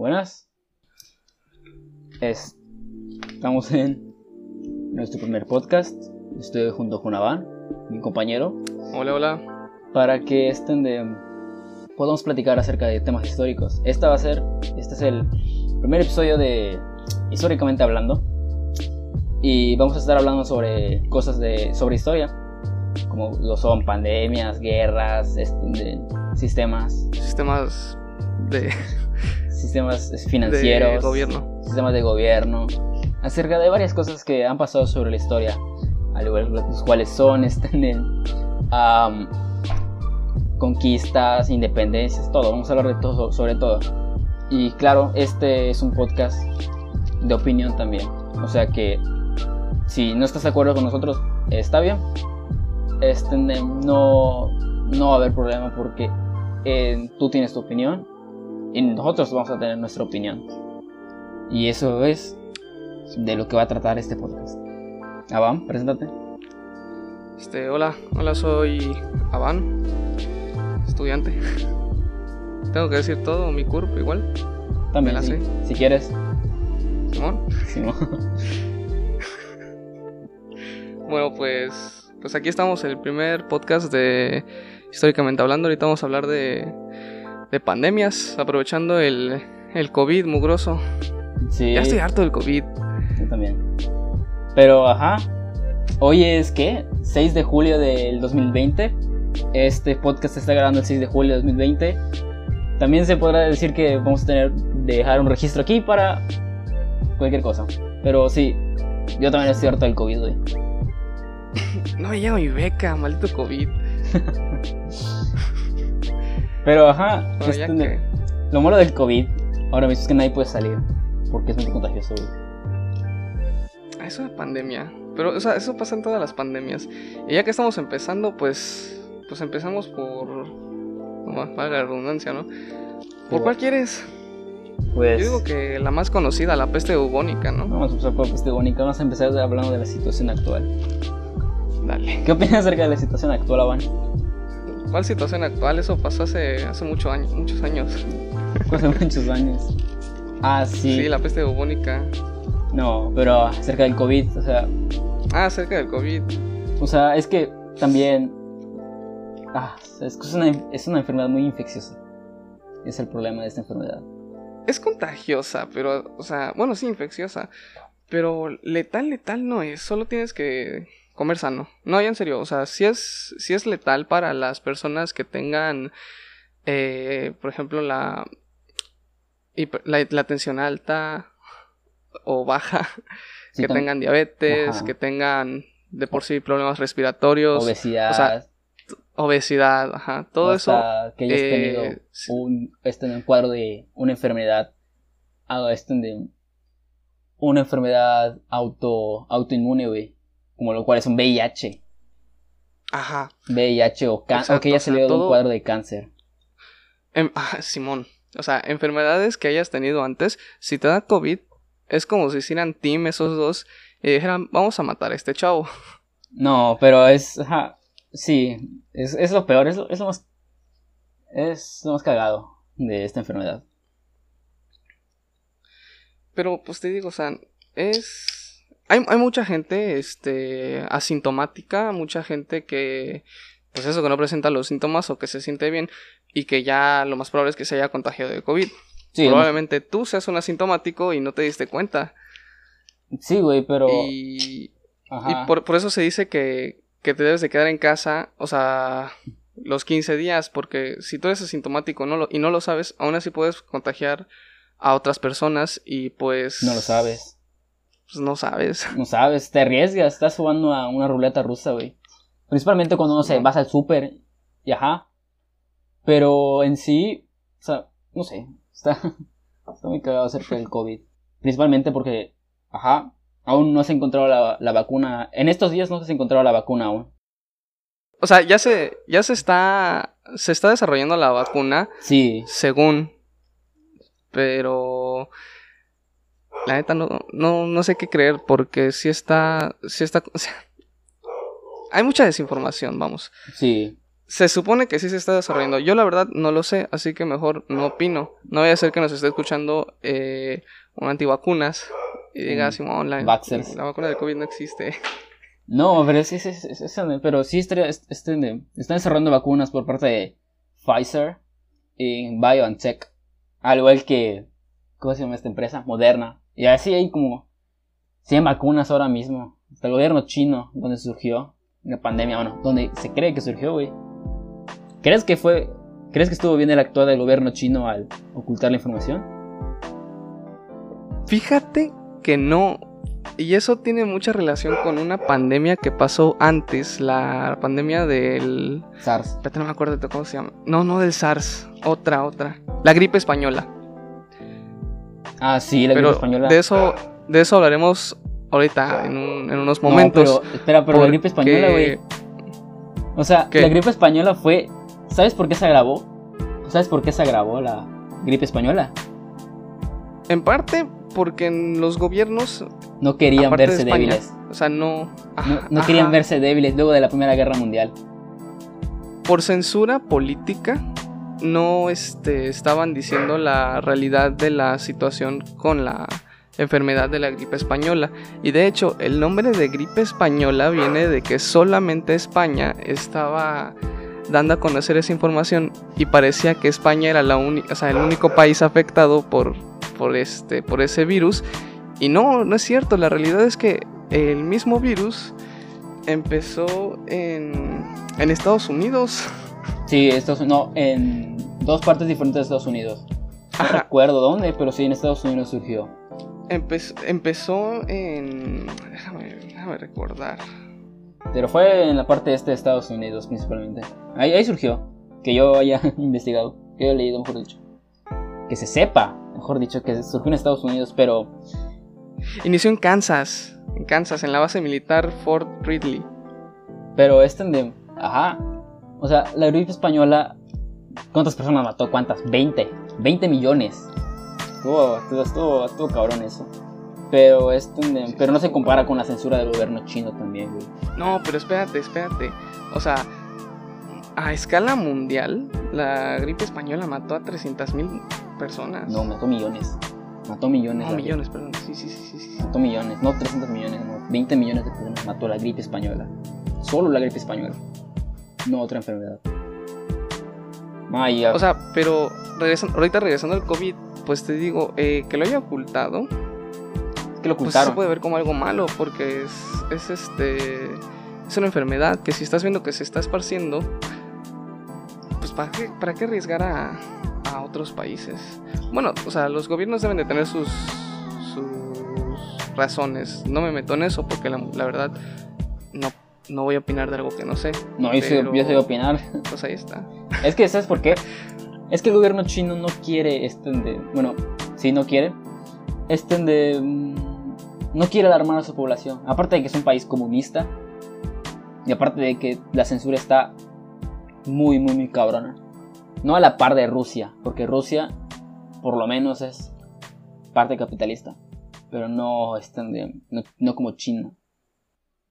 Buenas. Es- Estamos en nuestro primer podcast. Estoy junto con Avan, mi compañero, Hola, hola. para que estén de podamos platicar acerca de temas históricos. Esta va a ser, este es el primer episodio de históricamente hablando y vamos a estar hablando sobre cosas de sobre historia, como lo son pandemias, guerras, este, de sistemas, Sistemas de, sistemas de financieros, gobierno. sistemas de gobierno, acerca de varias cosas que han pasado sobre la historia, al igual los cuales son, están en conquistas, independencias, todo. Vamos a hablar de todo, sobre todo. Y claro, este es un podcast de opinión también. O sea que si no estás de acuerdo con nosotros, está bien. Este, no, no va a haber problema porque eh, tú tienes tu opinión y nosotros vamos a tener nuestra opinión. Y eso es de lo que va a tratar este podcast. Avam, preséntate. Este, hola, hola, soy Avan, estudiante. Tengo que decir todo, mi curp igual, También, la sí, si quieres. Simón. Simón. Bueno, pues, pues aquí estamos, el primer podcast de Históricamente Hablando. Ahorita vamos a hablar de, de pandemias, aprovechando el, el COVID mugroso. Sí, Ya estoy harto del COVID. yo también. Pero, ajá. Hoy es, ¿qué? 6 de julio del 2020. Este podcast se está grabando el 6 de julio del 2020. También se podrá decir que vamos a tener dejar un registro aquí para cualquier cosa. Pero sí, yo también estoy harto del COVID, güey. No me mi beca, maldito COVID. Pero, ajá. Bueno, ya este, que... Lo malo del COVID ahora mismo es que nadie puede salir. Porque es muy contagioso, güey. Ah, Eso de pandemia. Pero, o sea, eso pasa en todas las pandemias. Y ya que estamos empezando, pues. Pues empezamos por. No más, valga la redundancia, ¿no? ¿Por cuál quieres? Pues. Yo digo que la más conocida, la peste bubónica, ¿no? Vamos a empezar por peste bubónica. Vamos a empezar hablando de la situación actual. Dale. ¿Qué opinas acerca de la situación actual, Avan? ¿Cuál situación actual? Eso pasó hace, hace mucho año- muchos años. Hace muchos años. Ah, sí. Sí. la peste bubónica. No, pero acerca del COVID, o sea, Ah, acerca del COVID. o sea, es que también. Ah, es que es una, es una enfermedad muy infecciosa. Es el problema de esta enfermedad. Es contagiosa, pero, o sea, bueno, sí, infecciosa. Pero letal, letal no es. Solo tienes que comer sano. No, ya en serio, o sea, sí es, sí es letal para las personas que tengan, eh, por ejemplo, la, la, la tensión alta o baja, Sí, que tengan diabetes, Ajá. que tengan de por sí problemas respiratorios, Obesidad. o sea, obesidad, ajá, todo o eso. que hayas eh, tenido un, este, un cuadro de una enfermedad. ah, este, de una enfermedad auto, autoinmune, güey. Como lo cual es un VIH. Ajá. VIH o cáncer. O que ya o sea, salió de un todo- cuadro de cáncer. Em- ah, Simón. O sea, enfermedades que hayas tenido antes, si te da COVID, es como si hicieran team esos dos y dijeran, vamos a matar a este chavo. No, pero es. Ajá, sí, es, es lo peor, es lo, es lo más. Es lo más cagado de esta enfermedad. Pero, pues te digo, o sea, es... Hay, hay mucha gente, este, asintomática, mucha gente que, pues eso, que no presenta los síntomas o que se siente bien y que ya lo más probable es que se haya contagiado de COVID. Sí, Probablemente tú seas un asintomático y no te diste cuenta. sí, güey, pero. Y ajá. Y por, por eso se dice que, que te debes de quedar en casa, o sea, los 15 días, porque si tú eres asintomático no lo, y no lo sabes, aún así puedes contagiar a otras personas y pues... No lo sabes. Pues no sabes. No sabes, te arriesgas, estás jugando a una ruleta rusa, güey. Principalmente cuando, no sé, vas al súper y ajá. Pero en sí, o sea, no sé, está, está muy cagado acerca del COVID. Principalmente porque, ajá, aún no se ha encontrado la, la vacuna. En estos días no se ha encontrado la vacuna aún. O sea, ya se, ya se está, se está desarrollando la vacuna, Sí, según, pero la neta no, no, no sé qué creer porque si está, si está, o sea, hay mucha desinformación, vamos. sí. se supone que sí se está desarrollando. Yo la verdad no lo sé, así que mejor no opino. No voy a ser que nos esté escuchando eh, un antivacunas y diga, Mm, Simón, la, vacuna del COVID no existe. No, pero sí, sí, sí, sí, sí, pero sí este, están desarrollando vacunas por parte de Pfizer y BioNTech. Al igual que, ¿cómo se llama esta empresa? Moderna. Y así hay como 100 vacunas ahora mismo. Hasta el gobierno chino, donde surgió la pandemia, bueno, donde se cree que surgió, güey. ¿Crees que fue, crees que estuvo bien el actuar del gobierno chino al ocultar la información? Fíjate que no. Y eso tiene mucha relación con una pandemia que pasó antes, la pandemia del... SARS. Espérate, no me acuerdo de cómo se llama. No, no del SARS, otra, otra. La gripe española. Ah, sí, la gripe española. de eso, de eso hablaremos ahorita, en, un- en unos No, momentos. pero, espera, pero la gripe española, güey. O sea, ¿Qué? la gripe española fue. ¿Sabes por qué se agravó? ¿Sabes por qué se agravó la gripe española? En parte porque en los gobiernos, No querían de verse España. débiles. o sea, no... No, ajá, no querían verse débiles luego de la Primera Guerra Mundial. por censura política no este, estaban diciendo la realidad de la situación con la enfermedad de la gripe española. Y de hecho, el nombre de gripe española viene de que solamente España estaba dando a conocer esa información y parecía que España era la o sea, el único país afectado por, por, este, por ese virus. Y no, no es cierto, la realidad es que el mismo virus empezó en, en Estados Unidos. Sí, Estados no, en dos partes diferentes de Estados Unidos. No Ajá. recuerdo dónde, pero sí en Estados Unidos surgió. Empe- empezó en... Déjame, déjame recordar. Pero fue en la parte este de Estados Unidos principalmente. Ahí, ahí surgió. Que yo haya investigado. Que yo haya leído, mejor dicho. Que se sepa, mejor dicho, que surgió en Estados Unidos, pero Inició en Kansas. En Kansas, en la base militar Fort Ridley. Pero este de. Ajá. O sea, la gripe española. ¿Cuántas personas mató? ¿Cuántas? 20. 20 millones. Estuvo, estuvo, estuvo, estuvo cabrón eso. Pero de- Pero no se compara con la censura del gobierno chino también, güey. No, pero espérate, espérate. O sea, a escala mundial, la gripe española mató a 300.000 personas. No, mató millones. Mató millones. No, millones, perdón. Sí, sí, sí, sí, sí. Mató millones. No 300 millones, no. 20 millones de personas mató la gripe española. Solo la gripe española. No otra enfermedad. Maya. O sea, pero regresan- ahorita regresando al COVID, pues te digo, eh, que lo haya ocultado, que lo pues eso se ocultaron. puede ver como algo malo, porque es, es este es una enfermedad que si estás viendo que se está esparciendo, pues para qué, para qué arriesgar a, a otros países. Bueno, o sea, los gobiernos deben de tener sus sus razones. No me meto en eso porque la, la verdad no, no voy a opinar de algo que no sé. No, yo, pero- yo opinar. Pues ahí está. Es que, ¿sabes por qué? Es que el gobierno chino no quiere de, bueno, sí no quiere, de, mm, no quiere alarmar a su población. Aparte de que es un país comunista y aparte de que la censura está muy, muy, muy cabrona. No a la par de Rusia, porque Rusia, por lo menos, es parte capitalista, pero no, este no, no como China.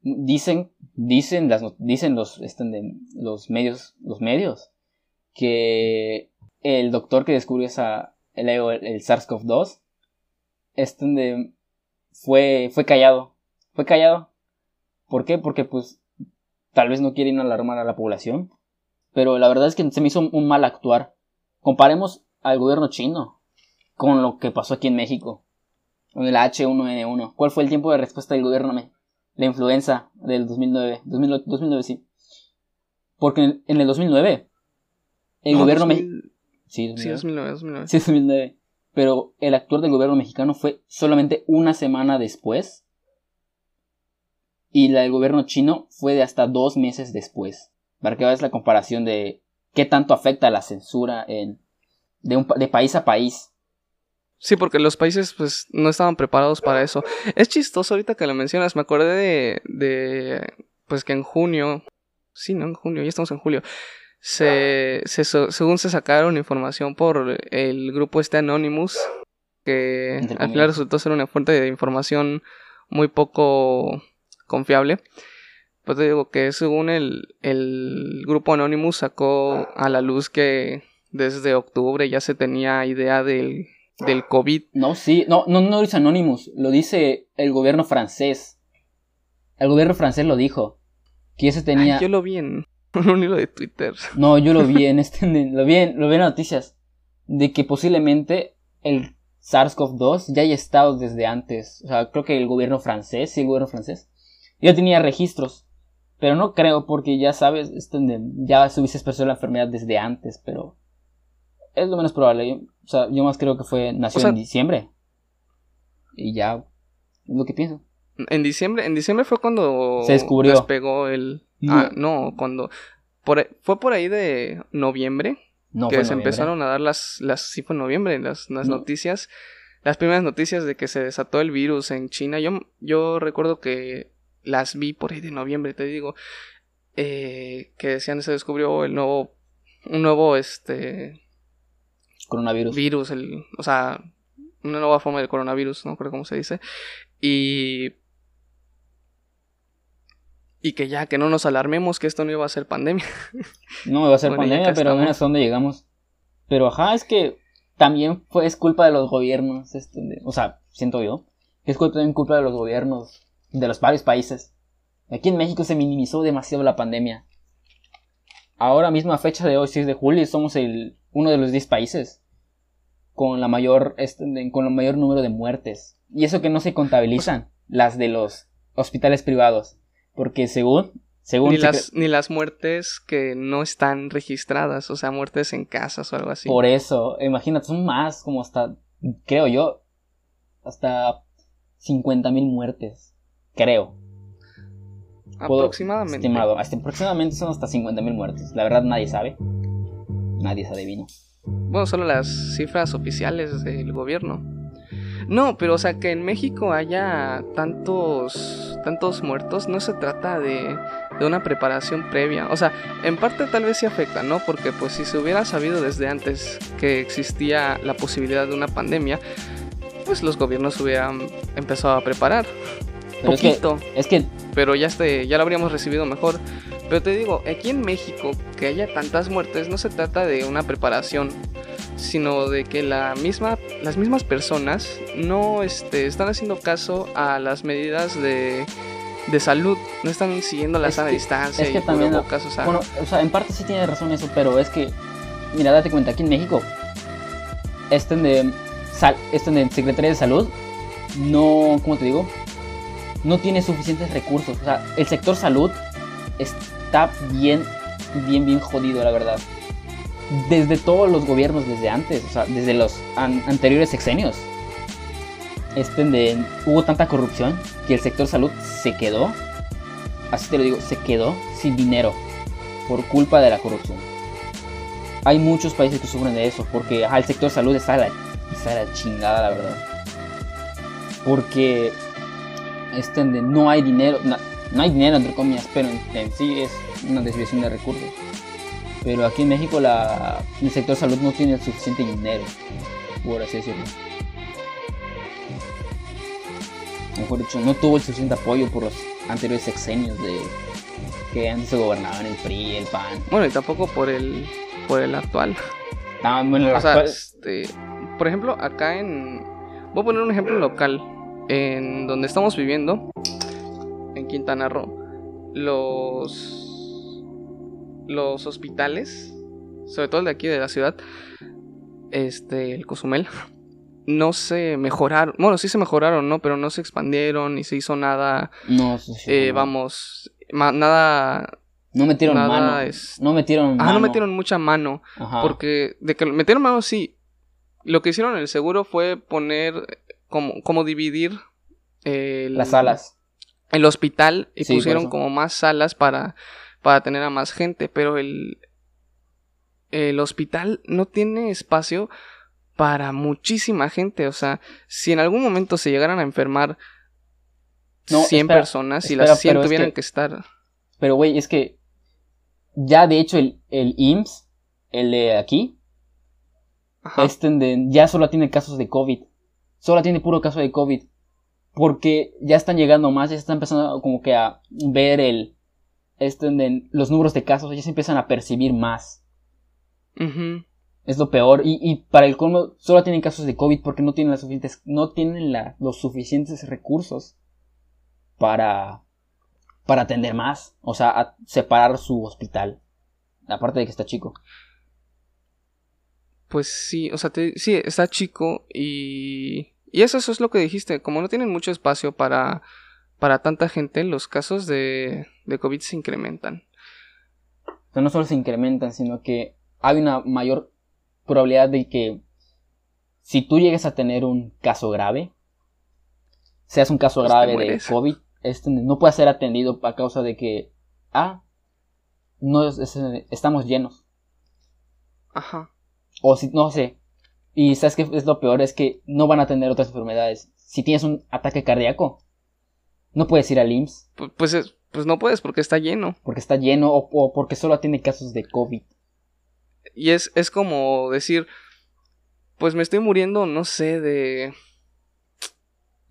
Dicen, dicen dicen los, este los medios, los medios que el doctor que descubrió esa, el, el SARS-CoV-2 este fue, fue callado. Fue callado. ¿Por qué? Porque pues tal vez no quieren alarmar a la población. Pero la verdad es que se me hizo un mal actuar. Comparemos al gobierno chino con lo que pasó aquí en México. Con el H1N1. ¿Cuál fue el tiempo de respuesta del gobierno? La influenza del 2009. 2009, 2009 sí. Porque en, en el 2009 el No, gobierno 2000 mexicano... Sí, Sí, 2009, 2009. Sí, 2009. Pero el actuar del gobierno mexicano fue solamente una semana después. Y la del gobierno chino fue de hasta dos meses después. Para que veas la comparación de qué tanto afecta la censura en, de, un, pa- de país a país. Sí, porque los países pues no estaban preparados para eso. Es chistoso ahorita que lo mencionas, me acordé de, de pues que en junio, sí, no, en junio, ya estamos en julio, se, según se sacaron información por el grupo este Anonymous, que al final resultó resultó ser una fuente de información muy poco confiable. Pues te digo que según el, el grupo Anonymous sacó a la luz que desde octubre ya se tenía idea del, del COVID. No, sí, no, no, no lo dice Anonymous, lo dice el gobierno francés. El gobierno francés lo dijo. Que se tenía. Ay, yo lo vi en un hilo de Twitter. No, yo lo vi en este, lo vi en, lo vi en noticias. De que posiblemente el SARS-CoV-2 ya haya estado desde antes. O sea, creo que el gobierno francés, sí, el gobierno francés, ya tenía registros. Pero no creo, porque ya sabes, ya se hubiese expresado la enfermedad desde antes, pero es lo menos probable. O sea, yo más creo que fue, nació en diciembre. Y ya, es lo que pienso. En diciembre, en diciembre fue cuando se descubrió. Despegó el. Ah, no, cuando. Por, fue por ahí de noviembre. No, que se empezaron a dar las, las. Sí, fue en noviembre, las, las noticias. Las primeras noticias de que se desató el virus en China. Yo, yo recuerdo que las vi por ahí de noviembre, te digo, eh, que decían se descubrió el nuevo, un nuevo, este... Coronavirus. Virus, el, o sea, una nueva forma del coronavirus, no creo cómo se dice. Y... Y que ya, que no nos alarmemos que esto no iba a ser pandemia. No iba a ser pandemia, pero mira hasta dónde llegamos. Pero ajá, es que también fue, es culpa de los gobiernos, este, o sea, siento yo, es culpa, también culpa de los gobiernos de los varios países. Aquí en México se minimizó demasiado la pandemia. Ahora mismo a fecha de hoy, 6 de julio, somos el, uno de los 10 países con la mayor este, con el mayor número de muertes. Y eso que no se contabilizan las de los hospitales privados, porque según según ni, las, ni las muertes que no están registradas, o sea, muertes en casas o algo así. Por eso, imagínate, son más, como hasta, creo yo, hasta 50.000 muertes creo. Aproximadamente. Estimado, hasta aproximadamente son hasta 50.000 muertes. La verdad nadie sabe. Nadie se adivina. Bueno, solo las cifras oficiales del gobierno. No, pero o sea, que en México haya tantos, tantos muertos no se trata de, de una preparación previa. O sea, en parte tal vez sí afecta, ¿no? Porque pues si se hubiera sabido desde antes que existía la posibilidad de una pandemia, pues los gobiernos hubieran empezado a preparar poquito. Es que, Pero ya, este, ya lo habríamos recibido mejor. Pero te digo, aquí en México, que haya tantas muertes, no se trata de una preparación, sino de que la misma, las mismas personas no este, están haciendo caso a las medidas de, de salud, no están siguiendo la sana distancia. Es que también, o sea, bueno, o sea, en parte sí tiene razón eso, pero es que, mira, date cuenta, aquí en México, este de, sal, este de Secretaría de Salud, no, ¿cómo te digo? No tiene suficientes recursos. O sea, el sector salud está bien, bien, bien jodido, la verdad. Desde todos los gobiernos, desde antes, o sea, desde los anteriores sexenios. Este de, hubo tanta corrupción que el sector salud se quedó, así te lo digo, se quedó sin dinero por culpa de la corrupción. Hay muchos países que sufren de eso porque el sector salud está la, está la chingada, la verdad. Porque este, no hay dinero, no, hay dinero entre comillas, pero en, sí es una desviación de recursos. Pero aquí en México la, el sector salud no tiene el suficiente dinero, por así decirlo. Mejor dicho, no tuvo el suficiente apoyo por los anteriores sexenios de que antes se gobernaban el PRI, el PAN. Bueno, y tampoco por el por el actual. Ah, bueno, este, por ejemplo, acá en voy a poner un ejemplo local en donde estamos viviendo, en Quintana Roo, los, los hospitales, sobre todo el de aquí de la ciudad, este, el Cozumel, no se mejoraron, bueno, sí se mejoraron, ¿no? Pero no se expandieron ni se hizo nada, no, eh, vamos, nada... No metieron mano. no metieron mano. Ah, no metieron mucha mano. Porque de que metieron mano, sí. Lo que hicieron en el seguro fue poner como, como dividir las salas. El hospital y pusieron como más salas para, para tener a más gente, pero el, el hospital no tiene espacio para muchísima gente. O sea, si en algún momento se llegaran a enfermar 100 personas y las 100 tuvieran que, estar. Pero, güey, es que ya de hecho el, el IMSS, el de aquí, este ya solo tiene casos de COVID. Solo tiene puro caso de COVID. Porque ya están llegando más, ya están empezando como que a ver el, este, los números de casos ya se empiezan a percibir más. Es lo peor. Y, y para el colmo, solo tienen casos de COVID porque no tienen, las suficientes, no tienen la- los suficientes recursos para, para atender más. O sea, a separar su hospital. Aparte de que está chico. Pues sí, o sea, te- sí, está chico y... Y eso, eso es lo que dijiste, como no tienen mucho espacio para, para tanta gente, los casos de, de COVID se incrementan. O sea, no solo se incrementan, sino que hay una mayor probabilidad de que si tú llegues a tener un caso grave, seas un caso Pues grave de. COVID, este no puede ser atendido a causa de que, ah, no es- es- estamos llenos. Ajá. O si, no sé. Y sabes que es lo peor, es que no van a tener otras enfermedades. Si tienes un ataque cardíaco, no puedes ir al IMSS Pu- Pues, es- pues no puedes porque está lleno. porque está lleno o, o porque solo atiende casos de COVID. Y es, es como decir, pues me estoy muriendo, no sé, de...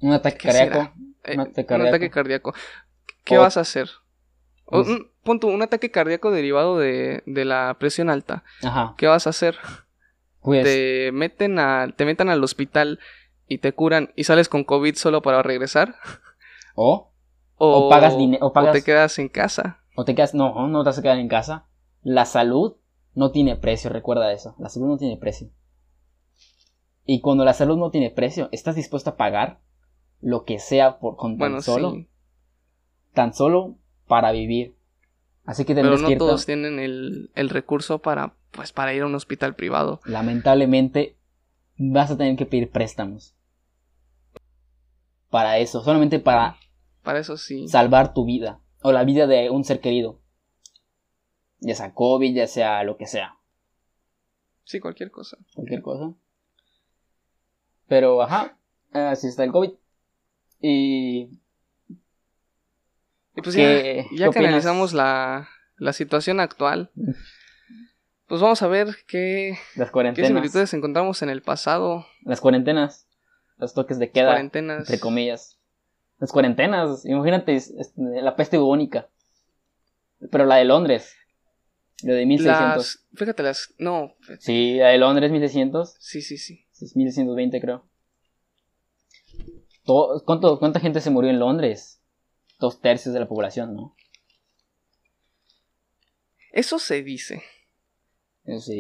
Un ataque ¿Qué cardíaco. eh, Un ataque un cardíaco. ataque cardíaco. ¿Qué O- vas a hacer? O, Pues- un, pon tú, un ataque cardíaco derivado de, de la presión alta. Ajá. ¿Qué vas a hacer? Pues. te meten a, te meten al hospital y te curan y sales con COVID solo para regresar. O, O, O pagas dine- o te quedas en casa. o te quedas. No, no te vas a quedar en casa. La salud no tiene precio, recuerda eso. La salud no tiene precio. Y cuando la salud no tiene precio, estás dispuesto a pagar lo que sea por con tan Bueno, solo, sí. tan solo para vivir. Así que Pero no que ir todos tienen el, el recurso para, pues, para ir a un hospital privado. lamentablemente vas a tener que pedir préstamos. Para eso, solamente para Para eso sí. salvar tu vida o la vida de un ser querido. Ya sea COVID, ya sea lo que sea, Sí, cualquier cosa. cualquier cosa. Pero, ajá, así está el COVID. Y Y pues ¿Qué- ya, ya que analizamos la, la situación actual, pues vamos a ver qué, las qué similitudes encontramos en el pasado. las cuarentenas, los toques de queda, cuarentenas. entre comillas. Las cuarentenas, imagínate la peste bubónica. Pero la de Londres, la de 1600. Las, fíjate, las. No, Sí, la de Londres 1600. sí, sí, sí. Es 1120 creo. Todo- ¿cuánto, ¿Cuánta gente se murió en Londres? Dos tercios de la población, ¿no? Eso se dice.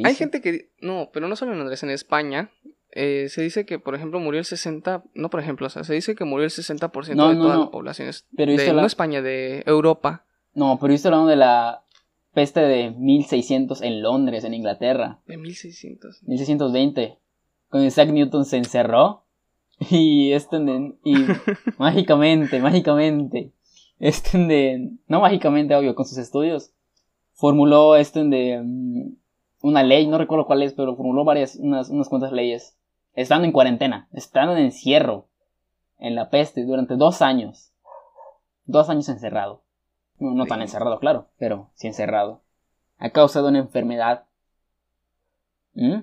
Hay gente que. No, pero no solo en Londres, en España. eh, se dice que, por ejemplo, murió el 60. No, por ejemplo, o sea, se dice que murió el 60% No, de no, toda no. la población. es- Pero de, la- No España, de Europa. No, pero estoy hablando de la peste de 1600 en Londres, en Inglaterra. De 1600. 1620. Cuando Isaac Newton se encerró. Y este y mágicamente, mágicamente. Este de. No mágicamente, obvio, con sus estudios. Formuló este de. mm, Una ley, no recuerdo cuál es, pero formuló varias, unas, unas cuantas leyes. Estando en cuarentena, estando en encierro. En la peste durante dos años. Dos años encerrado. No, no tan encerrado, claro, pero sí encerrado. A causa de una enfermedad. ¿Mm?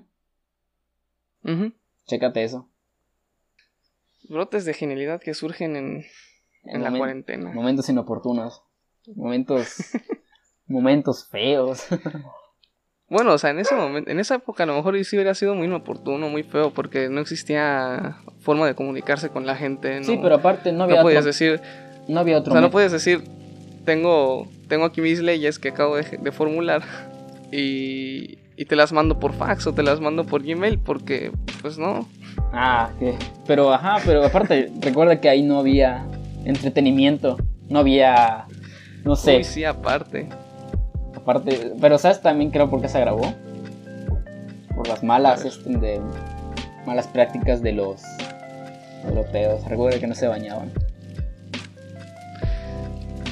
Ujú. Chécate eso. Brotes de genialidad que surgen en, en la cuarentena. Momentos inoportunos. Momentos. momentos feos. Bueno, o sea, en ese momento, en esa época a lo mejor sí hubiera sido muy inoportuno, muy feo, porque no existía forma de comunicarse con la gente. No, Sí, pero aparte no no había podías otro. decir, No había o otro. sea, no puedes decir, tengo, tengo aquí mis leyes que acabo de, de formular y, y te las mando por fax o te las mando por Gmail, porque, pues no. Ah, que. Pero ajá, pero aparte, recuerda que ahí no había entretenimiento. No había. No sé. Uy, sí, aparte. Aparte. Pero ¿sabes también creo por qué se grabó? Por las malas, este, de. Malas prácticas de los europeos. Recuerda que no se bañaban.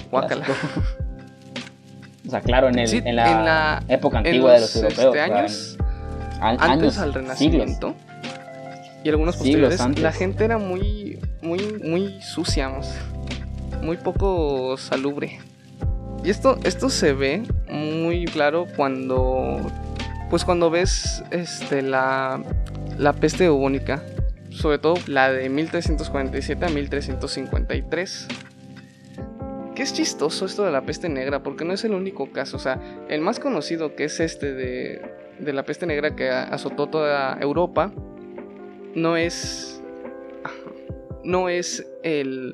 Guácala. O sea, claro, en, el, Sí, en, la en la- época En antigua de los europeos. este, o sea, años, antes años, al siglos. Renacimiento y algunos posteriores, antes. la gente era muy, muy, muy sucia, muy poco salubre. Y esto, esto se ve muy claro cuando, pues cuando ves, este, la, la peste bubónica, sobre todo la de 1347 a 1353. ¿Qué es chistoso esto de la peste negra, porque no es el único caso. O sea, el más conocido que es este de, de la peste negra que azotó toda Europa, no es. No es el.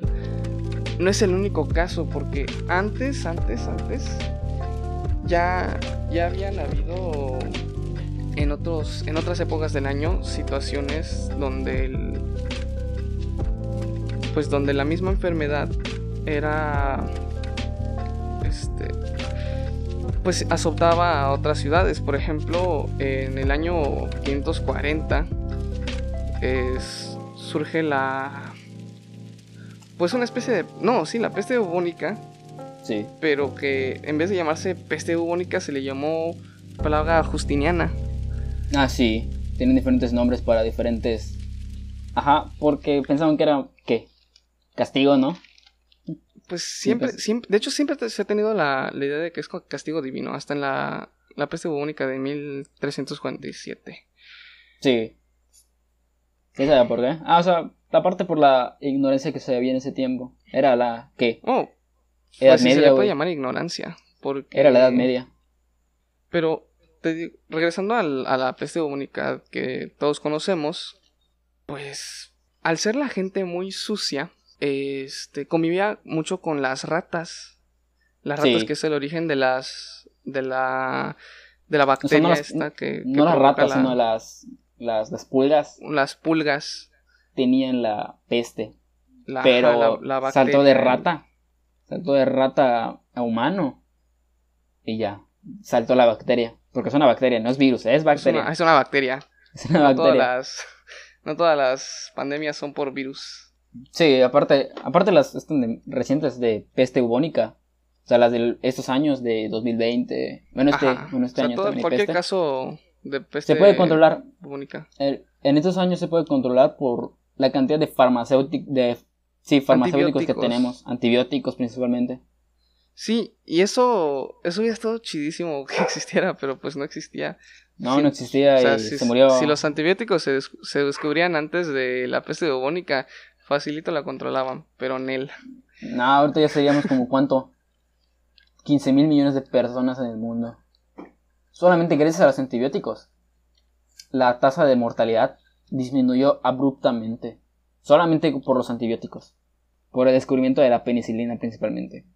No es el único caso, porque antes, antes, antes. Ya, ya habían habido en, otros, en otras épocas del año situaciones donde el, pues donde la misma enfermedad era este pues azotaba a otras ciudades por ejemplo en el año 540 es, surge la pues una especie de no sí la peste bubónica. Sí. Pero que en vez de llamarse peste bubónica se le llamó plaga justiniana. Ah sí. Tienen diferentes nombres para diferentes. Ajá porque pensaban que era qué castigo no pues siempre, siempre, de hecho siempre se ha tenido la, idea de que es castigo divino, hasta en la, la peste bubónica de 1347. Sí. ¿Qué sabe por qué? Ah, o sea, aparte por la ignorancia que se había en ese tiempo. Era la, ¿qué? Oh, edad pues media, se le puede llamar ignorancia. Porque... Era la edad media. Pero, te regresando al, a la peste bubónica que todos conocemos, pues, al ser la gente muy sucia, este, convivía mucho con las ratas. Las ratas que es el origen de las, de la, de la bacteria esta que, No las ratas, sino las, las, las, pulgas. Las pulgas. Tenían la peste. pero saltó de rata. Saltó de rata a humano. Y ya. Saltó la bacteria. Porque es una bacteria, no es virus, es bacteria. Es una, bacteria. Es una bacteria. Todas las, no todas las pandemias son por virus. Sí, aparte, aparte las recientes de peste bubónica. O sea, las de estos años de 2020. Bueno, este, bueno, este año todo, cualquier caso de peste se puede controlar. Bubónica. en estos años se puede controlar por la cantidad de farmacéuticos, de, sí, farmacéuticos que tenemos, antibióticos principalmente. Sí, y eso, eso hubiera estado chidísimo que existiera, pero pues no existía. No, no existía y si, se murió. Si los antibióticos se, se, descubrían antes de la peste bubónica, Facilito la controlaban, pero Nel. No, ahorita ya seríamos como cuánto. 15 mil millones de personas en el mundo. Solamente gracias a los antibióticos. La tasa de mortalidad disminuyó abruptamente. Solamente por los antibióticos. Por el descubrimiento de la penicilina principalmente.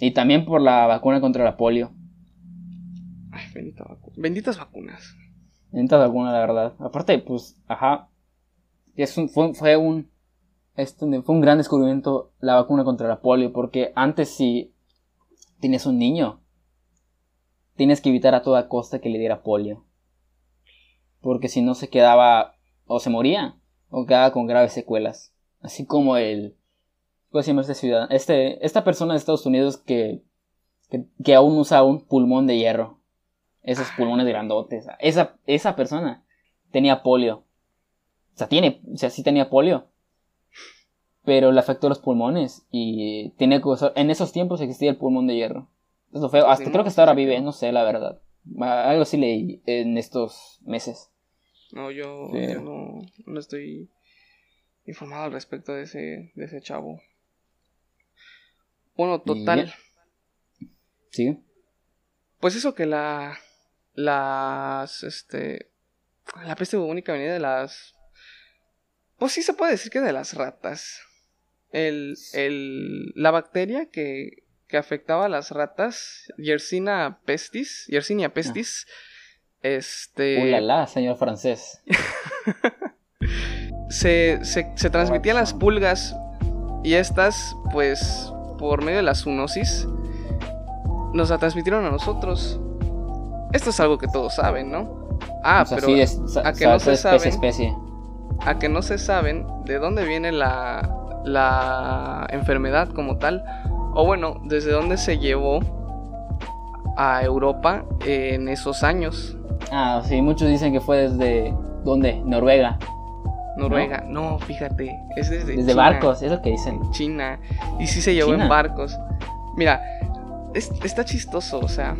Y también por la vacuna contra la polio. Ay, Benditas vacunas. Benditas vacunas, la verdad. Aparte, pues, ajá, es un, fue, fue, un, este, fue un gran descubrimiento la vacuna contra la polio, porque antes si tienes un niño, tienes que evitar a toda costa que le diera polio. Porque si no se quedaba, o se moría, o quedaba con graves secuelas. Así como el, ¿cómo se llama este ciudadano? Este, esta persona de Estados Unidos que, que, que aún usa un pulmón de hierro. Esos pulmones grandotes. Esa, esa persona tenía polio o sea, tiene, o sea, sí tenía polio. Pero le afectó los pulmones y tiene que usar, en esos tiempos existía el pulmón de hierro. Eso feo. Hasta creo que hasta ahora vive, no sé, la verdad. Algo así leí en estos meses. No, yo, no, no, estoy informado al respecto de ese, de ese chavo. Bueno, total. Sí. Pues eso que la. Las. Este. La peste bubónica venía de las pues sí se puede decir que de las ratas. El, el, la bacteria que, que afectaba a las ratas, Yersina pestis, Yersinia pestis, este... ¡Ulala, señor francés! se, se, se transmitía a las pulgas y estas, pues, por medio de la zoonosis, nos la transmitieron a nosotros. Esto es algo que todos saben, ¿no? Ah, pero a que no se sabe. especie a que no se saben de dónde viene la, la enfermedad como tal, o bueno, desde dónde se llevó a Europa en esos años. Ah, sí, muchos dicen que fue desde, ¿dónde? Noruega. Noruega, no, fíjate, es desde Desde barcos, es lo que dicen. China, y sí se llevó en barcos. Mira, está chistoso, o sea...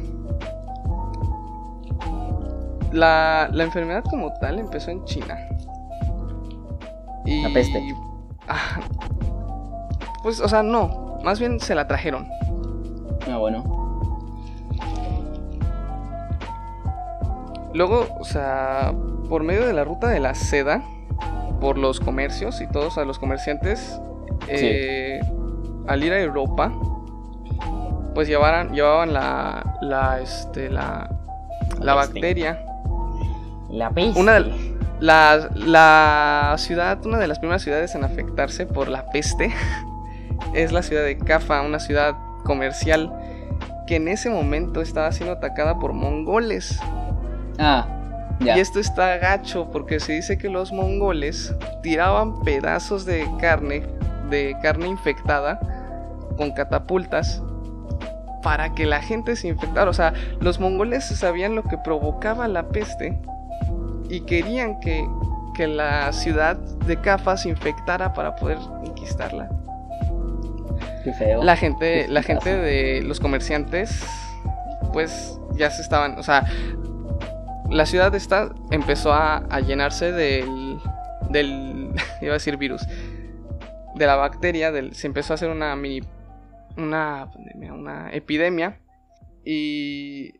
La, la enfermedad como tal empezó en China la peste. Ah, Pues, o sea, no. Más bien se la trajeron. Ah, bueno. Luego, o sea, por medio de la ruta de la seda, por los comercios y todos a los comerciantes, eh, al ir a Europa, pues llevaran, llevaban la, la, este, la, la bacteria. La peste. Una de, la, la ciudad, una de las primeras ciudades en afectarse por la peste es la ciudad de Cafa, una ciudad comercial que en ese momento estaba siendo atacada por mongoles. Ah, ya. Y esto está gacho porque se dice que los mongoles tiraban pedazos de carne, de carne infectada, con catapultas para que la gente se infectara. O sea, los mongoles sabían lo que provocaba la peste y querían que, que la ciudad de Cafa se infectara para poder conquistarla. Qué feo. La gente, Qué la gente de los comerciantes, pues ya se estaban, o sea, la ciudad esta empezó a, llenarse del, del, iba a decir virus, de la bacteria, se empezó a hacer una mini, una pandemia, una epidemia y,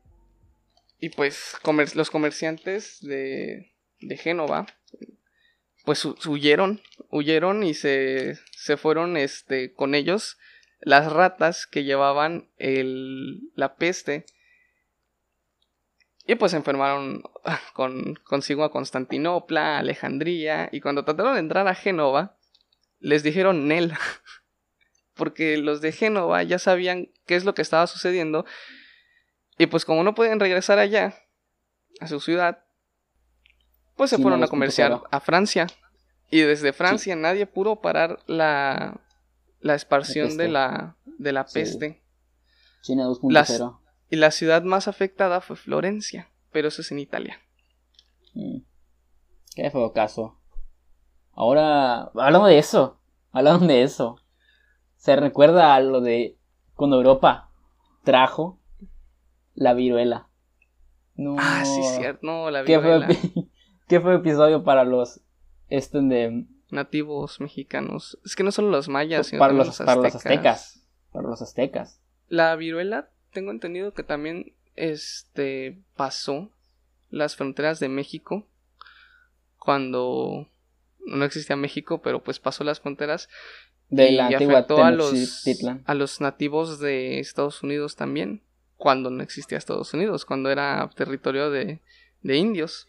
y pues los comerciantes de, de Génova, pues hu- huyeron, huyeron y se, se fueron este, con ellos las ratas que llevaban la peste. Y pues se enfermaron con, consigo a Constantinopla, a Alejandría. Y cuando trataron de entrar a Génova, les dijeron Nel. Porque los de Génova ya sabían qué es lo que estaba sucediendo. Y pues como no podían regresar allá, a su ciudad, pues se Sí, fueron no, a comerciar 2.0. a Francia. Y desde Francia nadie pudo parar la, la expansión peste. de la, de la Sí. peste. China 2.0. Y la ciudad más afectada fue Florencia, pero eso es en Italia. Mm. Qué feo caso. Ahora, hablando de eso, hablando de eso, se recuerda a lo de cuando Europa trajo la viruela. No. Ah, sí, cierto. No, la ¿Qué fue, viruela. qué fue episodio para los este de Nativos mexicanos. Es que no solo los mayas, sino para los, para los aztecas, para los aztecas. La viruela, tengo entendido que también este pasó las fronteras de México cuando no existía México, pero pues pasó las fronteras De y la antigua afectó a los, a los nativos de Estados Unidos también, cuando no existía Estados Unidos, cuando era territorio de, de indios.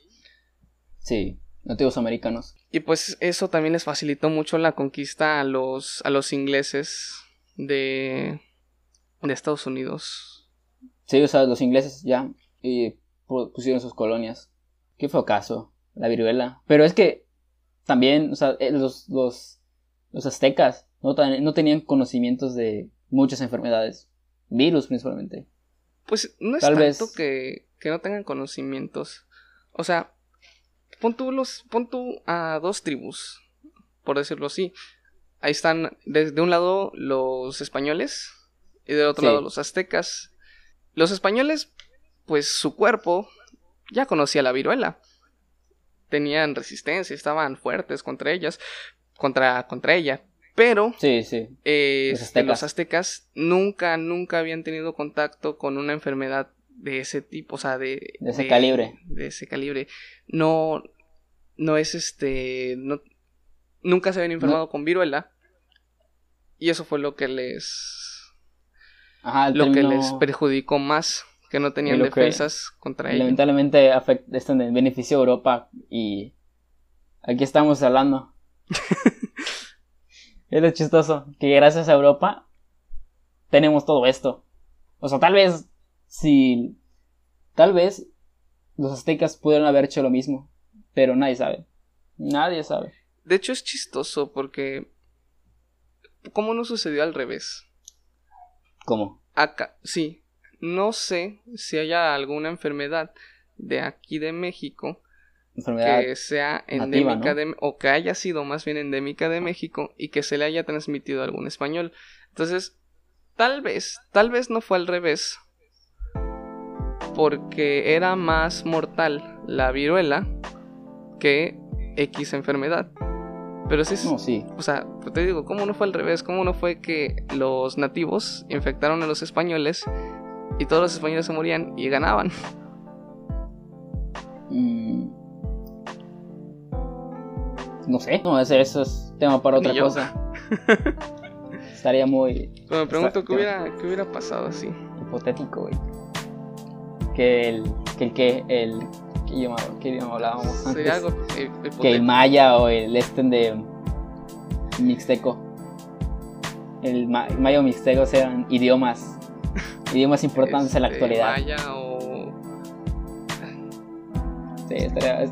Sí, nativos americanos. Y pues eso también les facilitó mucho la conquista a los, a los ingleses de, de Estados Unidos. Sí, o sea, los ingleses ya y pu- pusieron sus colonias. Qué fue caso, la viruela. Pero es que también, o sea, eh, los, los, los aztecas no, tenían conocimientos de muchas enfermedades, virus principalmente. Pues no es Tal tanto vez- que, que no tengan conocimientos. O sea, pon tú, los, pon tú a dos tribus, por decirlo así. Ahí están, desde un lado los españoles y del otro Sí. lado los aztecas. Los españoles, pues su cuerpo ya conocía la viruela. Tenían resistencia, estaban fuertes contra ellas, contra, contra ella. Pero Sí, sí. eh, Los este, aztecas. los aztecas nunca, nunca habían tenido contacto con una enfermedad de ese tipo, o sea, de, De ese calibre. De ese calibre. No, no es este, no, nunca se habían enfermado con viruela. Y eso fue lo que les, Ajá, lo que les perjudicó más, que no tenían defensas contra ello. lamentablemente afecta, esto en beneficio a Europa y aquí estamos hablando. es lo chistoso, que gracias a Europa tenemos todo esto. O sea, tal vez si tal vez los aztecas pudieron haber hecho lo mismo, pero nadie sabe. Nadie sabe. De hecho es chistoso porque, ¿cómo no sucedió al revés? ¿Cómo? Acá, sí. No sé si haya alguna enfermedad de aquí de México Enfermedad. que sea nativa, endémica ¿no? de o que haya sido más bien endémica de México y que se le haya transmitido a algún español. Entonces, tal vez, tal vez no fue al revés. Porque era más mortal la viruela que X enfermedad. Pero sí, es- No, sí. o sea, pues te digo, ¿cómo no fue al revés? ¿Cómo no fue que los nativos infectaron a los españoles y todos los españoles se morían y ganaban? Mm. No sé. No, ese, eso es tema para otra cosa. Estaría muy Pero me pregunto qué hubiera, qué hubiera pasado así. hipotético, güey. Que el que el que el ¿qué idioma, qué idioma hablábamos antes? Sería algo eh, que el maya o el este de mixteco. El ma- maya o mixteco sean idiomas idiomas importantes en la Este, actualidad. Maya o Sí, estaría- es-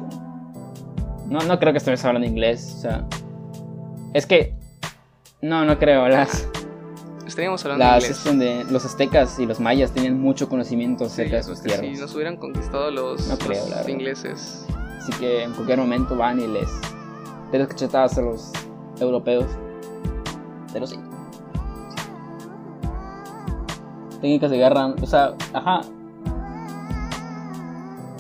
No, no creo que estuviese hablando inglés, o sea, es que no, no creo las estaríamos hablando las inglés. este, de- los aztecas y los mayas tenían mucho conocimiento Sí, acerca de yo sus tierras. Si nos hubieran conquistado los, No creo, los ingleses. Así que en cualquier momento van y les les das cachetadas a los europeos. Pero sí. Técnicas de guerra, o sea, ajá.